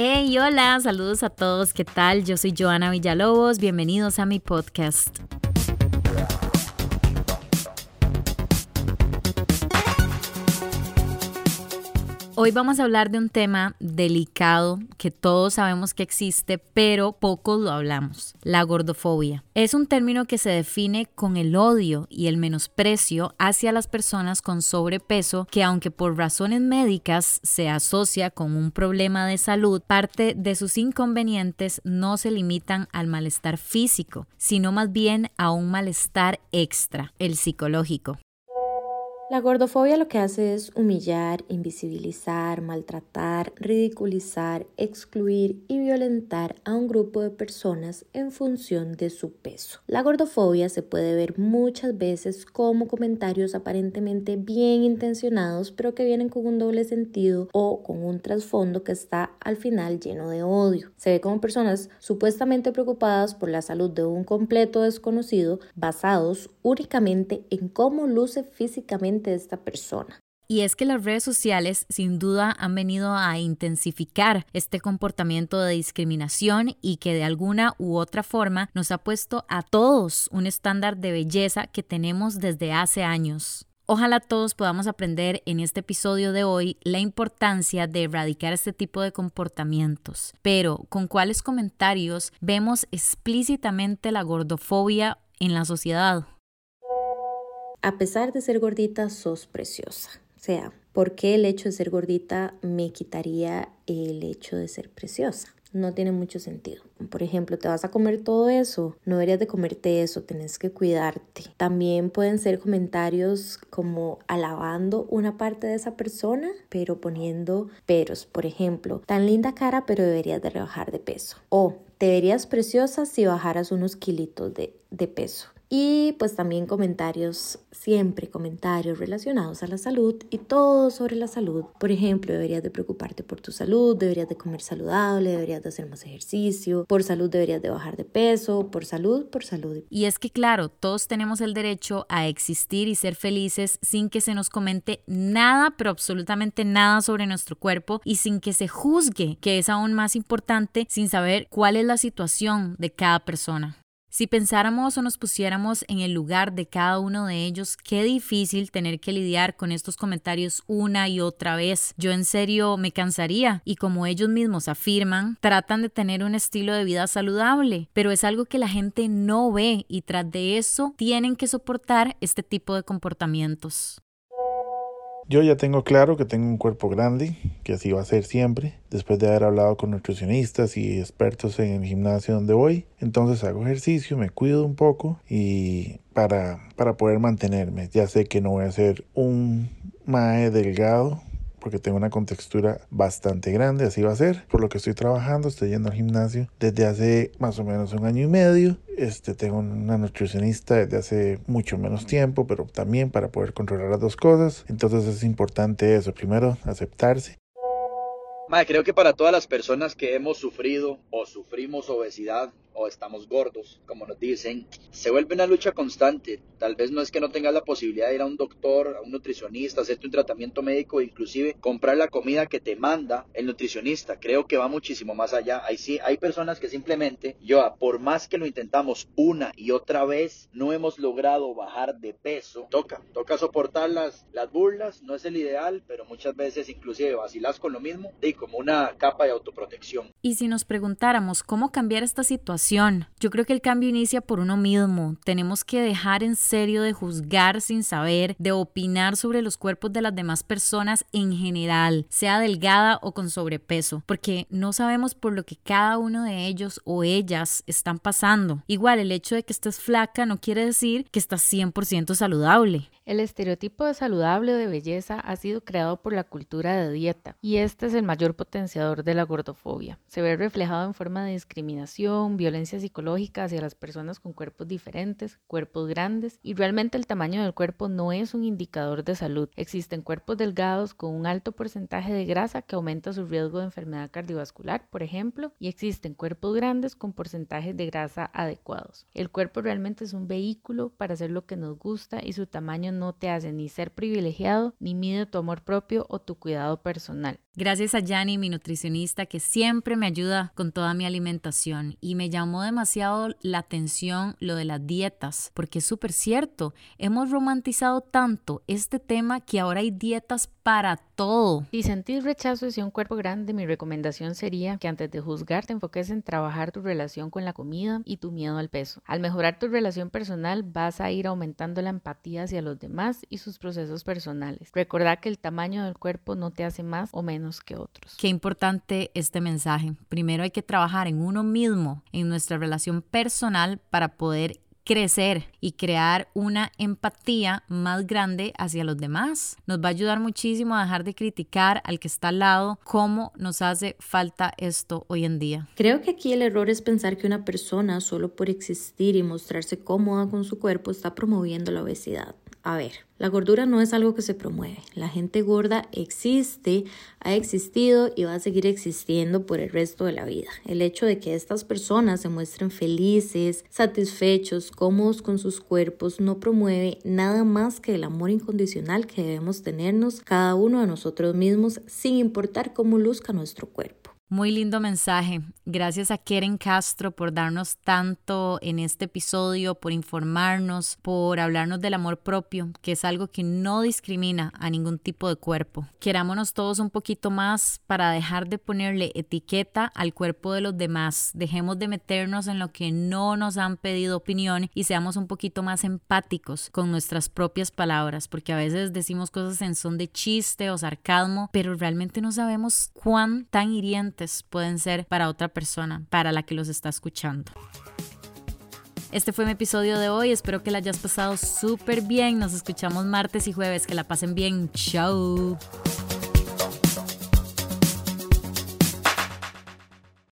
Hey, hola, saludos a todos, ¿qué tal? Yo soy Joana Villalobos, bienvenidos a mi podcast. Hoy vamos a hablar de un tema delicado que todos sabemos que existe, pero pocos lo hablamos, la gordofobia. Es un término que se define con el odio y el menosprecio hacia las personas con sobrepeso que aunque por razones médicas se asocia con un problema de salud, parte de sus inconvenientes no se limitan al malestar físico, sino más bien a un malestar extra, el psicológico. La gordofobia lo que hace es humillar, invisibilizar, maltratar, ridiculizar, excluir y violentar a un grupo de personas en función de su peso. La gordofobia se puede ver muchas veces como comentarios aparentemente bien intencionados pero que vienen con un doble sentido o con un trasfondo que está al final lleno de odio. Se ve como personas supuestamente preocupadas por la salud de un completo desconocido basados únicamente en cómo luce físicamente de esta persona. Y es que las redes sociales sin duda han venido a intensificar este comportamiento de discriminación y que de alguna u otra forma nos ha puesto a todos un estándar de belleza que tenemos desde hace años. Ojalá todos podamos aprender en este episodio de hoy la importancia de erradicar este tipo de comportamientos, pero con cuáles comentarios vemos explícitamente la gordofobia en la sociedad a pesar de ser gordita, sos preciosa. O sea, ¿por qué el hecho de ser gordita me quitaría el hecho de ser preciosa? No tiene mucho sentido. Por ejemplo, te vas a comer todo eso, no deberías de comerte eso, tenés que cuidarte. También pueden ser comentarios como alabando una parte de esa persona, pero poniendo peros. Por ejemplo, tan linda cara, pero deberías de rebajar de peso. O te verías preciosa si bajaras unos kilitos de, de peso. Y pues también comentarios, siempre comentarios relacionados a la salud y todo sobre la salud. Por ejemplo, deberías de preocuparte por tu salud, deberías de comer saludable, deberías de hacer más ejercicio, por salud deberías de bajar de peso, por salud, por salud. Y es que claro, todos tenemos el derecho a existir y ser felices sin que se nos comente nada, pero absolutamente nada sobre nuestro cuerpo y sin que se juzgue, que es aún más importante, sin saber cuál es la situación de cada persona. Si pensáramos o nos pusiéramos en el lugar de cada uno de ellos, qué difícil tener que lidiar con estos comentarios una y otra vez. Yo en serio me cansaría y como ellos mismos afirman, tratan de tener un estilo de vida saludable, pero es algo que la gente no ve y tras de eso tienen que soportar este tipo de comportamientos. Yo ya tengo claro que tengo un cuerpo grande, que así va a ser siempre, después de haber hablado con nutricionistas y expertos en el gimnasio donde voy. Entonces hago ejercicio, me cuido un poco y para, para poder mantenerme. Ya sé que no voy a ser un mae delgado, porque tengo una contextura bastante grande, así va a ser. Por lo que estoy trabajando, estoy yendo al gimnasio desde hace más o menos un año y medio. Este, tengo una nutricionista desde hace mucho menos tiempo, pero también para poder controlar las dos cosas. Entonces es importante eso. Primero, aceptarse creo que para todas las personas que hemos sufrido o sufrimos obesidad o estamos gordos, como nos dicen, se vuelve una lucha constante. Tal vez no es que no tengas la posibilidad de ir a un doctor, a un nutricionista, hacerte un tratamiento médico, inclusive comprar la comida que te manda el nutricionista. Creo que va muchísimo más allá. Hay, sí, hay personas que simplemente, yo, por más que lo intentamos una y otra vez, no hemos logrado bajar de peso. Toca, toca soportar las, las burlas, no es el ideal, pero muchas veces inclusive vacilas con lo mismo y como una capa de autoprotección. Y si nos preguntáramos cómo cambiar esta situación, yo creo que el cambio inicia por uno mismo. Tenemos que dejar en serio de juzgar sin saber, de opinar sobre los cuerpos de las demás personas en general, sea delgada o con sobrepeso, porque no sabemos por lo que cada uno de ellos o ellas están pasando. Igual el hecho de que estés flaca no quiere decir que estás 100% saludable. El estereotipo de saludable o de belleza ha sido creado por la cultura de dieta y este es el mayor potenciador de la gordofobia. Se ve reflejado en forma de discriminación, violencia psicológica hacia las personas con cuerpos diferentes, cuerpos grandes y realmente el tamaño del cuerpo no es un indicador de salud. Existen cuerpos delgados con un alto porcentaje de grasa que aumenta su riesgo de enfermedad cardiovascular, por ejemplo, y existen cuerpos grandes con porcentajes de grasa adecuados. El cuerpo realmente es un vehículo para hacer lo que nos gusta y su tamaño no te hace ni ser privilegiado, ni mide tu amor propio o tu cuidado personal. Gracias a Yanni, mi nutricionista, que siempre me ayuda con toda mi alimentación. Y me llamó demasiado la atención lo de las dietas, porque es súper cierto. Hemos romantizado tanto este tema que ahora hay dietas para todo. Si sentís rechazo hacia un cuerpo grande, mi recomendación sería que antes de juzgar te enfoques en trabajar tu relación con la comida y tu miedo al peso. Al mejorar tu relación personal vas a ir aumentando la empatía hacia los demás y sus procesos personales. Recordá que el tamaño del cuerpo no te hace más o menos que otros. Qué importante este mensaje. Primero hay que trabajar en uno mismo, en nuestra relación personal para poder crecer y crear una empatía más grande hacia los demás. Nos va a ayudar muchísimo a dejar de criticar al que está al lado, cómo nos hace falta esto hoy en día. Creo que aquí el error es pensar que una persona solo por existir y mostrarse cómoda con su cuerpo está promoviendo la obesidad. A ver, la gordura no es algo que se promueve. La gente gorda existe, ha existido y va a seguir existiendo por el resto de la vida. El hecho de que estas personas se muestren felices, satisfechos, cómodos con sus cuerpos, no promueve nada más que el amor incondicional que debemos tenernos cada uno de nosotros mismos sin importar cómo luzca nuestro cuerpo. Muy lindo mensaje. Gracias a Keren Castro por darnos tanto en este episodio, por informarnos, por hablarnos del amor propio, que es algo que no discrimina a ningún tipo de cuerpo. Querámonos todos un poquito más para dejar de ponerle etiqueta al cuerpo de los demás. Dejemos de meternos en lo que no nos han pedido opinión y seamos un poquito más empáticos con nuestras propias palabras, porque a veces decimos cosas en son de chiste o sarcasmo, pero realmente no sabemos cuán tan hiriente pueden ser para otra persona, para la que los está escuchando. Este fue mi episodio de hoy, espero que la hayas pasado súper bien, nos escuchamos martes y jueves, que la pasen bien, chao.